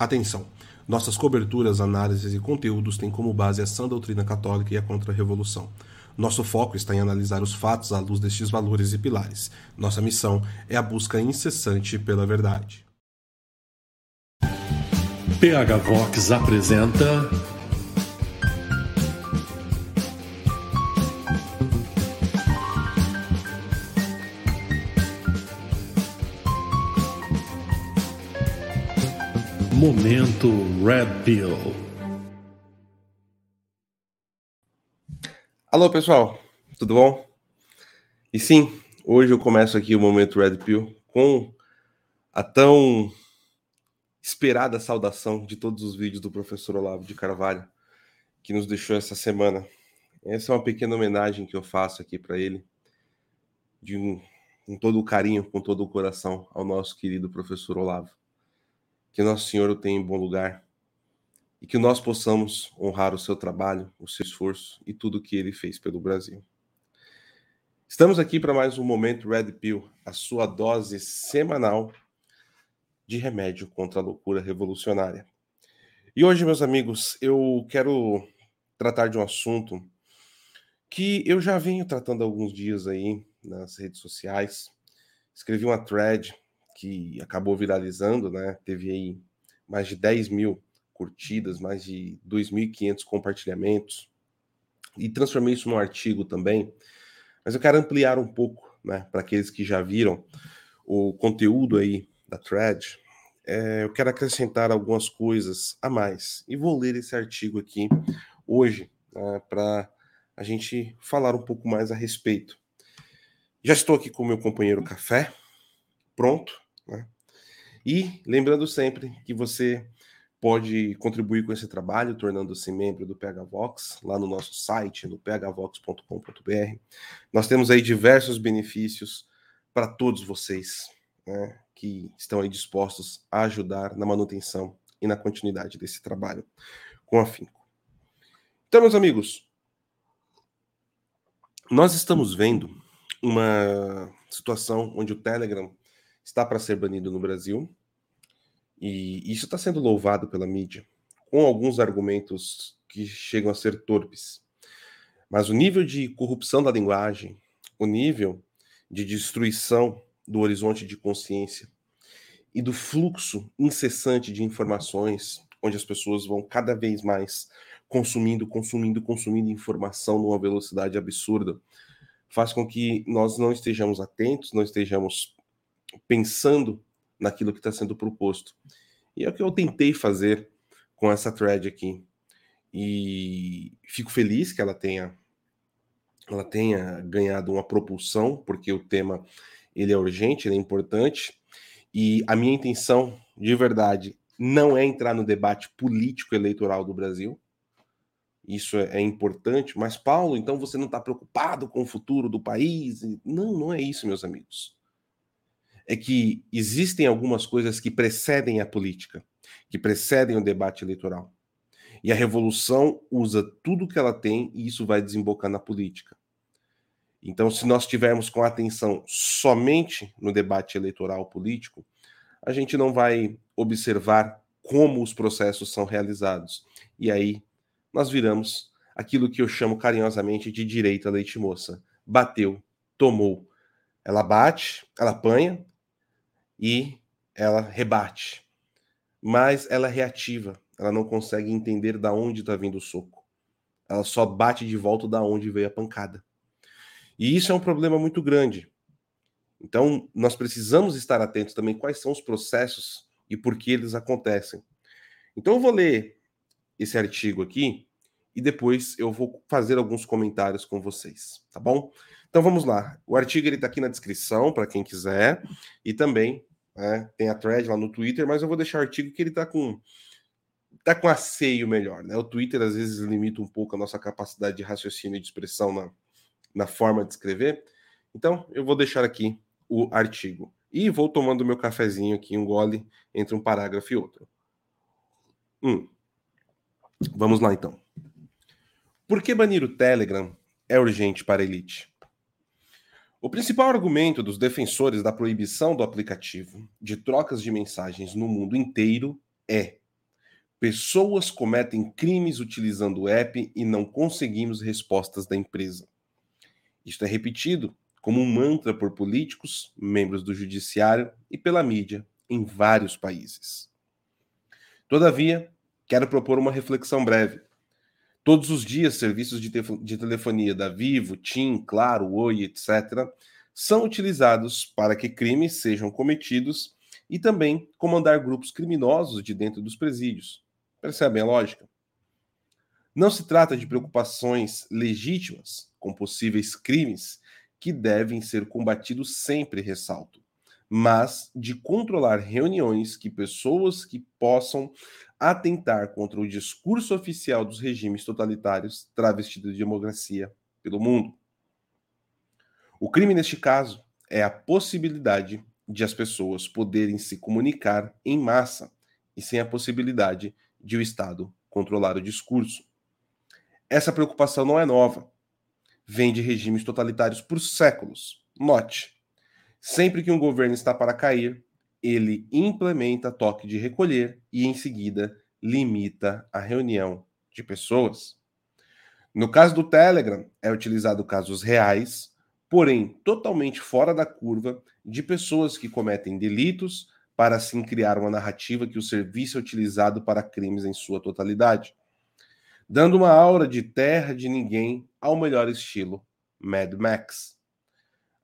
Atenção! Nossas coberturas, análises e conteúdos têm como base a sã doutrina católica e a contra-revolução. Nosso foco está em analisar os fatos à luz destes valores e pilares. Nossa missão é a busca incessante pela verdade. PH Vox apresenta. Momento Red Pill. Alô, pessoal, tudo bom? E sim, hoje eu começo aqui o Momento Red Pill com a tão esperada saudação de todos os vídeos do professor Olavo de Carvalho, que nos deixou essa semana. Essa é uma pequena homenagem que eu faço aqui para ele, de um, com todo o carinho, com todo o coração, ao nosso querido professor Olavo que Nosso Senhor o tenha em bom lugar e que nós possamos honrar o seu trabalho, o seu esforço e tudo o que ele fez pelo Brasil. Estamos aqui para mais um momento Red Pill, a sua dose semanal de remédio contra a loucura revolucionária. E hoje, meus amigos, eu quero tratar de um assunto que eu já venho tratando há alguns dias aí nas redes sociais. Escrevi uma thread que acabou viralizando, né? Teve aí mais de 10 mil curtidas, mais de 2.500 compartilhamentos, e transformei isso num artigo também. Mas eu quero ampliar um pouco, né, para aqueles que já viram o conteúdo aí da thread. É, eu quero acrescentar algumas coisas a mais e vou ler esse artigo aqui hoje né, para a gente falar um pouco mais a respeito. Já estou aqui com o meu companheiro Café, pronto né? E lembrando sempre que você pode contribuir com esse trabalho tornando-se membro do PHVox lá no nosso site, no phvox.com.br. Nós temos aí diversos benefícios para todos vocês né, que estão aí dispostos a ajudar na manutenção e na continuidade desse trabalho com afinco. Então, meus amigos, nós estamos vendo uma situação onde o Telegram está para ser banido no Brasil. E isso está sendo louvado pela mídia, com alguns argumentos que chegam a ser torpes. Mas o nível de corrupção da linguagem, o nível de destruição do horizonte de consciência e do fluxo incessante de informações, onde as pessoas vão cada vez mais consumindo, consumindo, consumindo informação numa velocidade absurda, faz com que nós não estejamos atentos, não estejamos pensando naquilo que está sendo proposto. E é o que eu tentei fazer com essa thread aqui. E fico feliz que ela tenha ela tenha ganhado uma propulsão, porque o tema ele é urgente, ele é importante. E a minha intenção, de verdade, não é entrar no debate político eleitoral do Brasil. Isso é, é importante, mas Paulo, então você não está preocupado com o futuro do país? Não, não é isso, meus amigos é que existem algumas coisas que precedem a política, que precedem o debate eleitoral. E a revolução usa tudo que ela tem e isso vai desembocar na política. Então, se nós tivermos com atenção somente no debate eleitoral político, a gente não vai observar como os processos são realizados. E aí nós viramos aquilo que eu chamo carinhosamente de direita leite moça. Bateu, tomou. Ela bate, ela apanha, e ela rebate. Mas ela é reativa, ela não consegue entender da onde está vindo o soco. Ela só bate de volta da onde veio a pancada. E isso é um problema muito grande. Então, nós precisamos estar atentos também quais são os processos e por que eles acontecem. Então, eu vou ler esse artigo aqui e depois eu vou fazer alguns comentários com vocês, tá bom? Então vamos lá. O artigo ele está aqui na descrição para quem quiser e também né? Tem a thread lá no Twitter, mas eu vou deixar o artigo que ele tá com tá com aceio melhor, né? O Twitter às vezes limita um pouco a nossa capacidade de raciocínio e de expressão na, na forma de escrever. Então, eu vou deixar aqui o artigo. E vou tomando meu cafezinho aqui, um gole entre um parágrafo e outro. Hum. Vamos lá então. Por que banir o Telegram é urgente para a elite? O principal argumento dos defensores da proibição do aplicativo de trocas de mensagens no mundo inteiro é Pessoas cometem crimes utilizando o app e não conseguimos respostas da empresa. Isto é repetido como um mantra por políticos, membros do judiciário e pela mídia em vários países. Todavia, quero propor uma reflexão breve. Todos os dias, serviços de, de telefonia da Vivo, TIM, Claro, Oi, etc., são utilizados para que crimes sejam cometidos e também comandar grupos criminosos de dentro dos presídios. Percebem a lógica? Não se trata de preocupações legítimas com possíveis crimes que devem ser combatidos sempre, ressalto, mas de controlar reuniões que pessoas que possam atentar contra o discurso oficial dos regimes totalitários travestidos de democracia pelo mundo. O crime neste caso é a possibilidade de as pessoas poderem se comunicar em massa e sem a possibilidade de o Estado controlar o discurso. Essa preocupação não é nova. Vem de regimes totalitários por séculos. Note: sempre que um governo está para cair, ele implementa toque de recolher e, em seguida, limita a reunião de pessoas. No caso do Telegram, é utilizado casos reais, porém totalmente fora da curva, de pessoas que cometem delitos para assim criar uma narrativa que o serviço é utilizado para crimes em sua totalidade, dando uma aura de terra de ninguém ao melhor estilo Mad Max.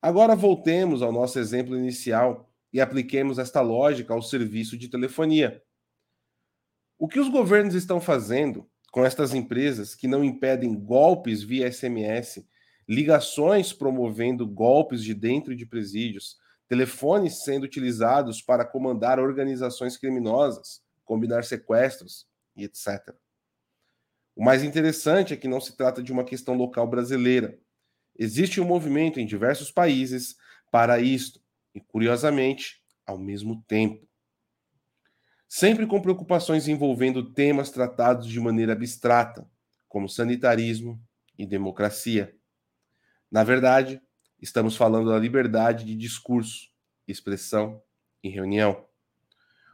Agora voltemos ao nosso exemplo inicial e apliquemos esta lógica ao serviço de telefonia. O que os governos estão fazendo com estas empresas que não impedem golpes via SMS, ligações promovendo golpes de dentro de presídios, telefones sendo utilizados para comandar organizações criminosas, combinar sequestros e etc. O mais interessante é que não se trata de uma questão local brasileira. Existe um movimento em diversos países para isto, e curiosamente, ao mesmo tempo. Sempre com preocupações envolvendo temas tratados de maneira abstrata, como sanitarismo e democracia. Na verdade, Estamos falando da liberdade de discurso, expressão e reunião.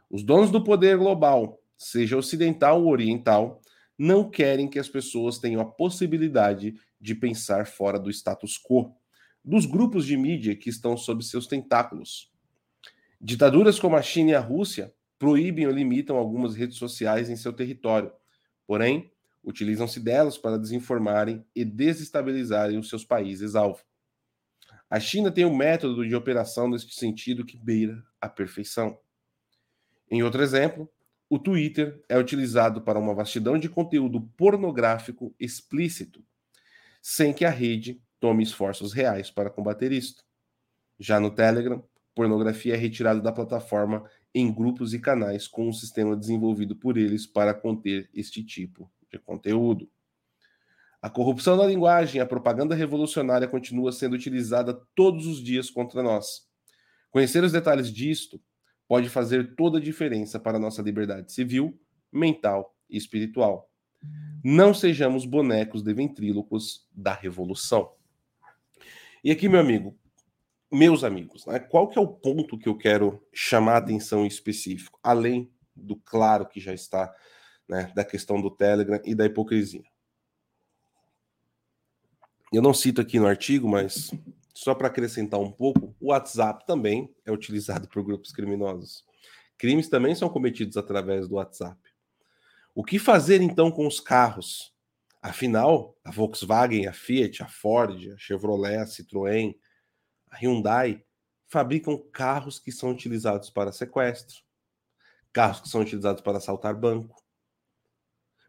Os donos do poder global, seja ocidental ou oriental, não querem que as pessoas tenham a possibilidade de pensar fora do status quo, dos grupos de mídia que estão sob seus tentáculos. Ditaduras como a China e a Rússia proíbem ou limitam algumas redes sociais em seu território, porém, utilizam-se delas para desinformarem e desestabilizarem os seus países alvo. A China tem um método de operação neste sentido que beira a perfeição. Em outro exemplo, o Twitter é utilizado para uma vastidão de conteúdo pornográfico explícito, sem que a rede tome esforços reais para combater isto. Já no Telegram, pornografia é retirada da plataforma em grupos e canais com um sistema desenvolvido por eles para conter este tipo de conteúdo. A corrupção da linguagem, a propaganda revolucionária continua sendo utilizada todos os dias contra nós. Conhecer os detalhes disto pode fazer toda a diferença para a nossa liberdade civil, mental e espiritual. Não sejamos bonecos de ventrílocos da revolução. E aqui, meu amigo, meus amigos, né, qual que é o ponto que eu quero chamar a atenção em específico, além do claro que já está né, da questão do Telegram e da hipocrisia? Eu não cito aqui no artigo, mas só para acrescentar um pouco, o WhatsApp também é utilizado por grupos criminosos. Crimes também são cometidos através do WhatsApp. O que fazer então com os carros? Afinal, a Volkswagen, a Fiat, a Ford, a Chevrolet, a Citroën, a Hyundai fabricam carros que são utilizados para sequestro, carros que são utilizados para assaltar banco,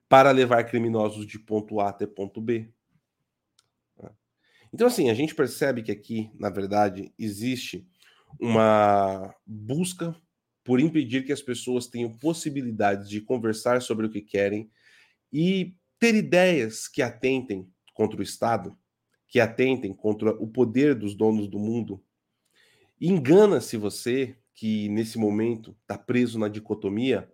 para levar criminosos de ponto A até ponto B. Então, assim, a gente percebe que aqui, na verdade, existe uma busca por impedir que as pessoas tenham possibilidades de conversar sobre o que querem e ter ideias que atentem contra o Estado, que atentem contra o poder dos donos do mundo. Engana-se você que nesse momento está preso na dicotomia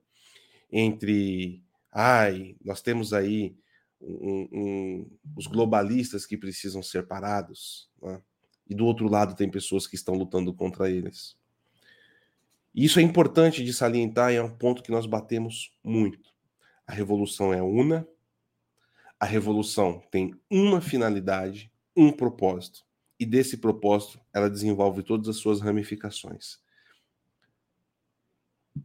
entre, ai, nós temos aí um, um, os globalistas que precisam ser parados, né? e do outro lado tem pessoas que estão lutando contra eles. Isso é importante de salientar e é um ponto que nós batemos muito. a revolução é una, a revolução tem uma finalidade, um propósito, e desse propósito ela desenvolve todas as suas ramificações.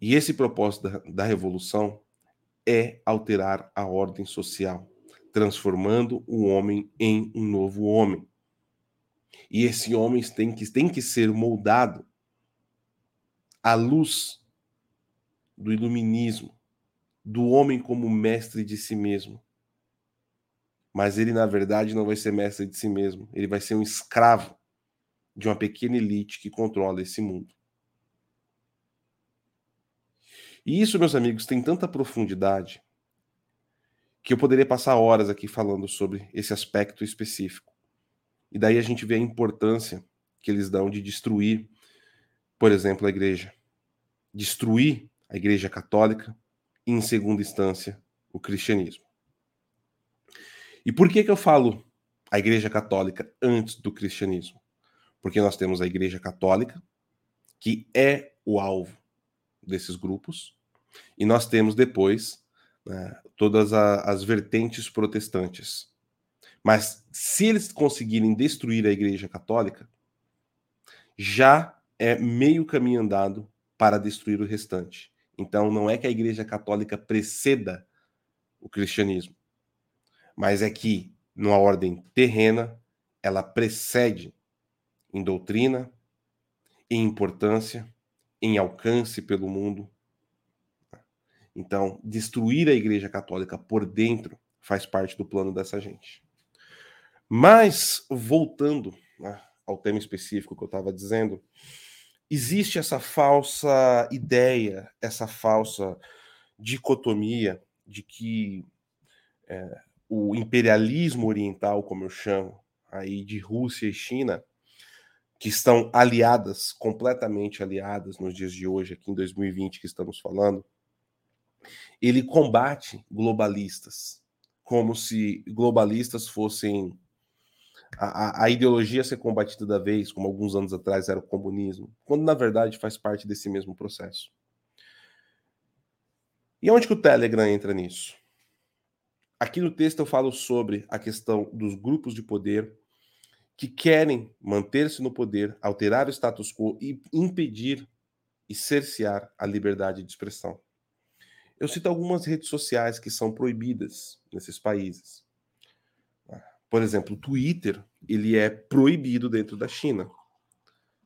E esse propósito da, da revolução é alterar a ordem social, transformando o homem em um novo homem. E esse homem tem que, tem que ser moldado à luz do iluminismo, do homem como mestre de si mesmo. Mas ele, na verdade, não vai ser mestre de si mesmo. Ele vai ser um escravo de uma pequena elite que controla esse mundo. E isso, meus amigos, tem tanta profundidade que eu poderia passar horas aqui falando sobre esse aspecto específico. E daí a gente vê a importância que eles dão de destruir, por exemplo, a igreja. Destruir a igreja católica e, em segunda instância, o cristianismo. E por que, que eu falo a igreja católica antes do cristianismo? Porque nós temos a igreja católica, que é o alvo desses grupos, e nós temos depois né, todas a, as vertentes protestantes. Mas se eles conseguirem destruir a Igreja Católica, já é meio caminho andado para destruir o restante. Então não é que a Igreja Católica preceda o cristianismo, mas é que, numa ordem terrena, ela precede em doutrina, em importância, em alcance pelo mundo, então, destruir a Igreja Católica por dentro faz parte do plano dessa gente. Mas, voltando né, ao tema específico que eu estava dizendo, existe essa falsa ideia, essa falsa dicotomia de que é, o imperialismo oriental, como eu chamo, aí de Rússia e China, que estão aliadas, completamente aliadas nos dias de hoje, aqui em 2020 que estamos falando, ele combate globalistas, como se globalistas fossem a, a, ideologia ser combatida da vez, como alguns anos atrás era o comunismo, quando na verdade faz parte desse mesmo processo. E onde que o Telegram entra nisso? Aqui no texto eu falo sobre a questão dos grupos de poder que querem manter-se no poder, alterar o status quo e impedir e cercear a liberdade de expressão. Eu cito algumas redes sociais que são proibidas nesses países. Por exemplo, o Twitter, ele é proibido dentro da China.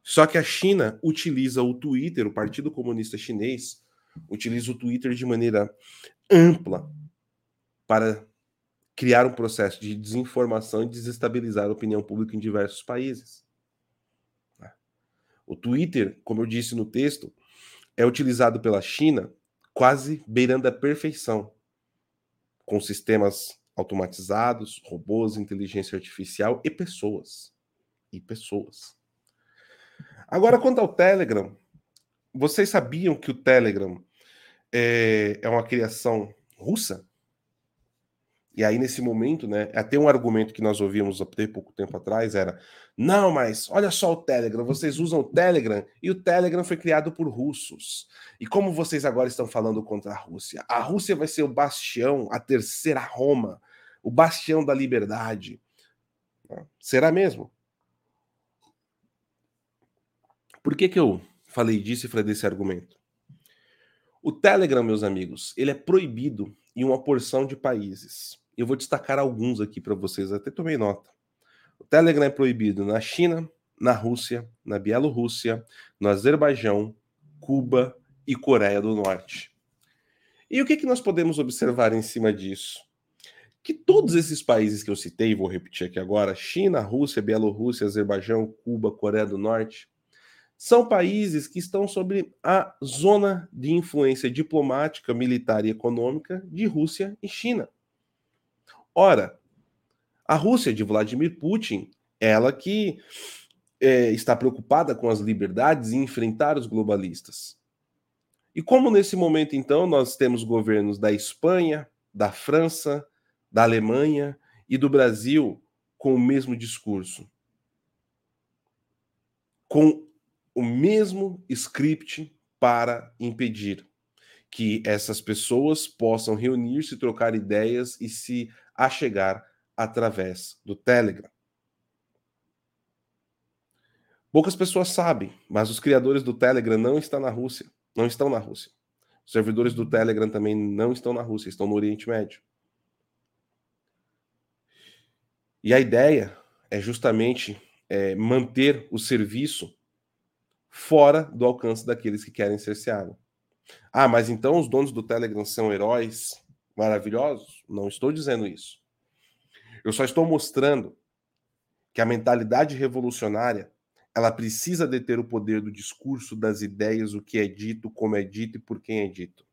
Só que a China utiliza o Twitter, o Partido Comunista Chinês, utiliza o Twitter de maneira ampla para criar um processo de desinformação e desestabilizar a opinião pública em diversos países. O Twitter, como eu disse no texto, é utilizado pela China quase beirando a perfeição, com sistemas automatizados, robôs, inteligência artificial e pessoas. E pessoas. Agora, quanto ao Telegram, vocês sabiam que o Telegram é, é uma criação russa? E aí, nesse momento, né, até um argumento que nós ouvimos até pouco tempo atrás era: não, mas olha só o Telegram, vocês usam o Telegram e o Telegram foi criado por russos. E como vocês agora estão falando contra a Rússia? A Rússia vai ser o bastião, a terceira Roma, o bastião da liberdade. Será mesmo? Por que, que eu falei disso e falei desse argumento? O Telegram, meus amigos, ele é proibido em uma porção de países. Eu vou destacar alguns aqui para vocês, até tomei nota. O Telegram é proibido na China, na Rússia, na Bielorrússia, no Azerbaijão, Cuba e Coreia do Norte. E o que, que nós podemos observar em cima disso? Que todos esses países que eu citei, vou repetir aqui agora: China, Rússia, Bielorrússia, Azerbaijão, Cuba, Coreia do Norte, são países que estão sob a zona de influência diplomática, militar e econômica de Rússia e China. Ora, a Rússia de Vladimir Putin, ela que é, está preocupada com as liberdades e enfrentar os globalistas. E como nesse momento, então, nós temos governos da Espanha, da França, da Alemanha e do Brasil com o mesmo discurso, com o mesmo script para impedir que essas pessoas possam reunir-se, trocar ideias e se achegar através do Telegram. Poucas pessoas sabem, mas os criadores do Telegram não estão na Rússia, não estão na Rússia. Os servidores do Telegram também não estão na Rússia, estão no Oriente Médio. E a ideia é justamente é, manter o serviço fora do alcance daqueles que querem cerceá-lo. Ah, mas então os donos do Telegram são heróis maravilhosos? Não estou dizendo isso. Eu só estou mostrando que a mentalidade revolucionária ela precisa deter o poder do discurso, das ideias, o que é dito, como é dito e por quem é dito.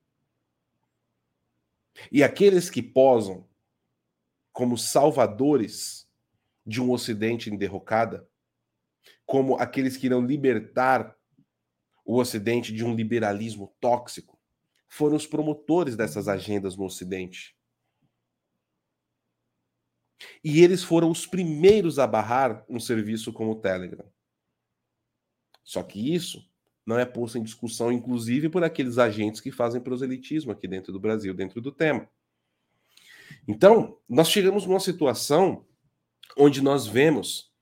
E aqueles que posam como salvadores de um Ocidente em derrocada, como aqueles que irão libertar o Ocidente de um liberalismo tóxico, foram os promotores dessas agendas no Ocidente. E eles foram os primeiros a barrar um serviço como o Telegram. Só que isso não é posto em discussão, inclusive por aqueles agentes que fazem proselitismo aqui dentro do Brasil, dentro do tema. Então, nós chegamos numa situação onde nós vemos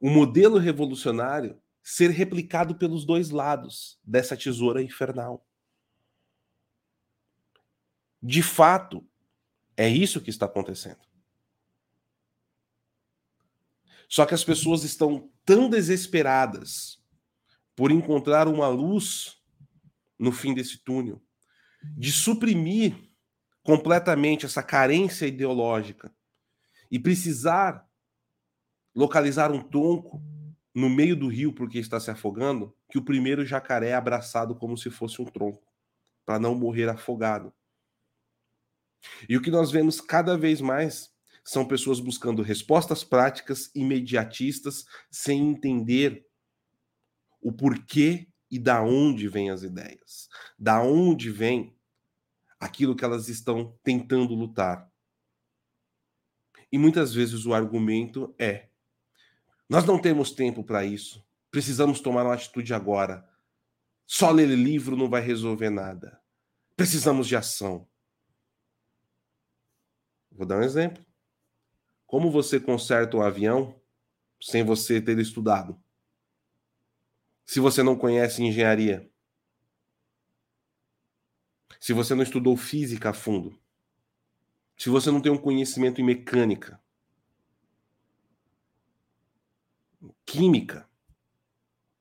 o modelo revolucionário ser replicado pelos dois lados dessa tesoura infernal. De fato, é isso que está acontecendo. Só que as pessoas estão tão desesperadas por encontrar uma luz no fim desse túnel, de suprimir completamente essa carência ideológica e precisar localizar um tronco no meio do rio porque está se afogando, que o primeiro jacaré é abraçado como se fosse um tronco, para não morrer afogado. E o que nós vemos cada vez mais são pessoas buscando respostas práticas, imediatistas, sem entender o porquê e da onde vêm as ideias, da onde vem aquilo que elas estão tentando lutar. E muitas vezes o argumento é: nós não temos tempo para isso, precisamos tomar uma atitude agora. Só ler livro não vai resolver nada. Precisamos de ação. Vou dar um exemplo. Como você conserta um avião sem você ter estudado? se você não conhece engenharia? Se você não estudou física a fundo? Se você não tem um conhecimento em mecânica? Química?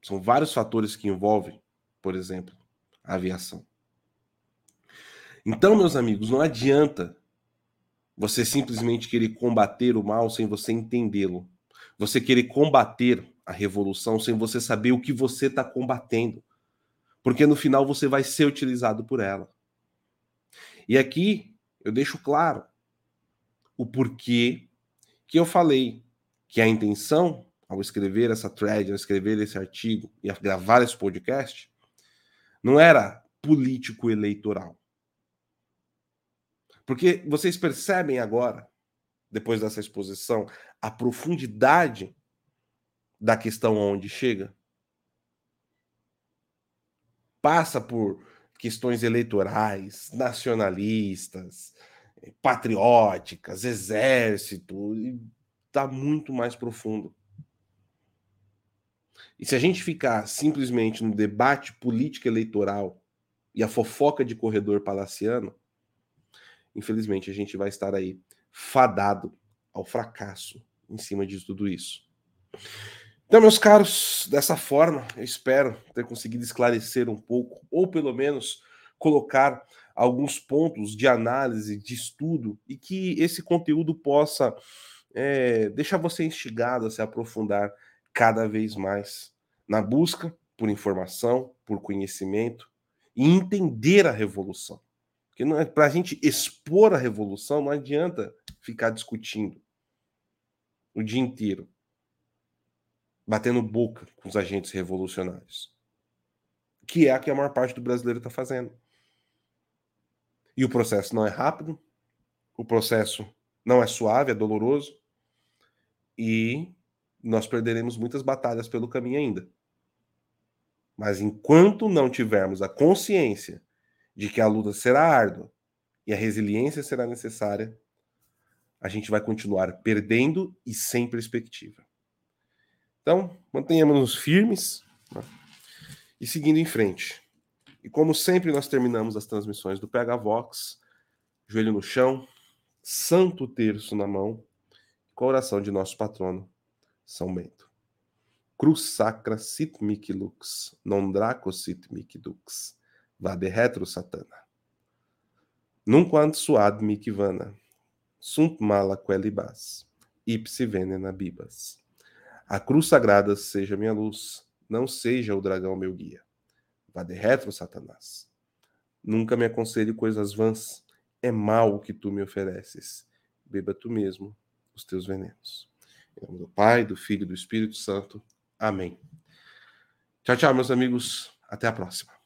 São vários fatores que envolvem, por exemplo, a aviação. Então, meus amigos, não adianta você simplesmente querer combater o mal sem você entendê-lo. Você querer combater a revolução sem você saber o que você está combatendo. Porque no final você vai ser utilizado por ela. E aqui eu deixo claro o porquê que eu falei que a intenção ao escrever essa thread, ao escrever esse artigo e a gravar esse podcast, não era político eleitoral. Porque vocês percebem agora, depois dessa exposição, a profundidade da questão onde chega? Passa por questões eleitorais, nacionalistas, patrióticas, exército, está muito mais profundo. E se a gente ficar simplesmente no debate político eleitoral e a fofoca de corredor palaciano, infelizmente a gente vai estar aí fadado ao fracasso em cima de tudo isso. Então, meus caros, dessa forma, eu espero ter conseguido esclarecer um pouco, ou pelo menos colocar alguns pontos de análise, de estudo, e que esse conteúdo possa é, deixar você instigado a se aprofundar cada vez mais na busca por informação, por conhecimento e entender a revolução. Porque é para a gente expor a revolução, não adianta ficar discutindo o dia inteiro batendo boca com os agentes revolucionários. Que é a que a maior parte do brasileiro está fazendo. E o processo não é rápido, o processo não é suave, é doloroso, e nós perderemos muitas batalhas pelo caminho ainda. Mas enquanto não tivermos a consciência de que a luta será árdua e a resiliência será necessária, a gente vai continuar perdendo e sem perspectiva. Então, mantenhamos-nos firmes né? e seguindo em frente. E como sempre, nós terminamos as transmissões do PH Vox, joelho no chão, santo terço na mão, com a oração de nosso patrono, São Bento. Cruz sacra sit mic lux, non draco sit mic dux, vade retro satana. Nunquant suad mic vana, sunt mala quelibas, ipsi venena bibas. A cruz sagrada seja minha luz, não seja o dragão meu guia. Vá de retro, Satanás. Nunca me aconselhe coisas vãs. É mal o que tu me ofereces. Beba tu mesmo os teus venenos. Em nome do Pai, do Filho e do Espírito Santo. Amém. Tchau, tchau, meus amigos. Até a próxima.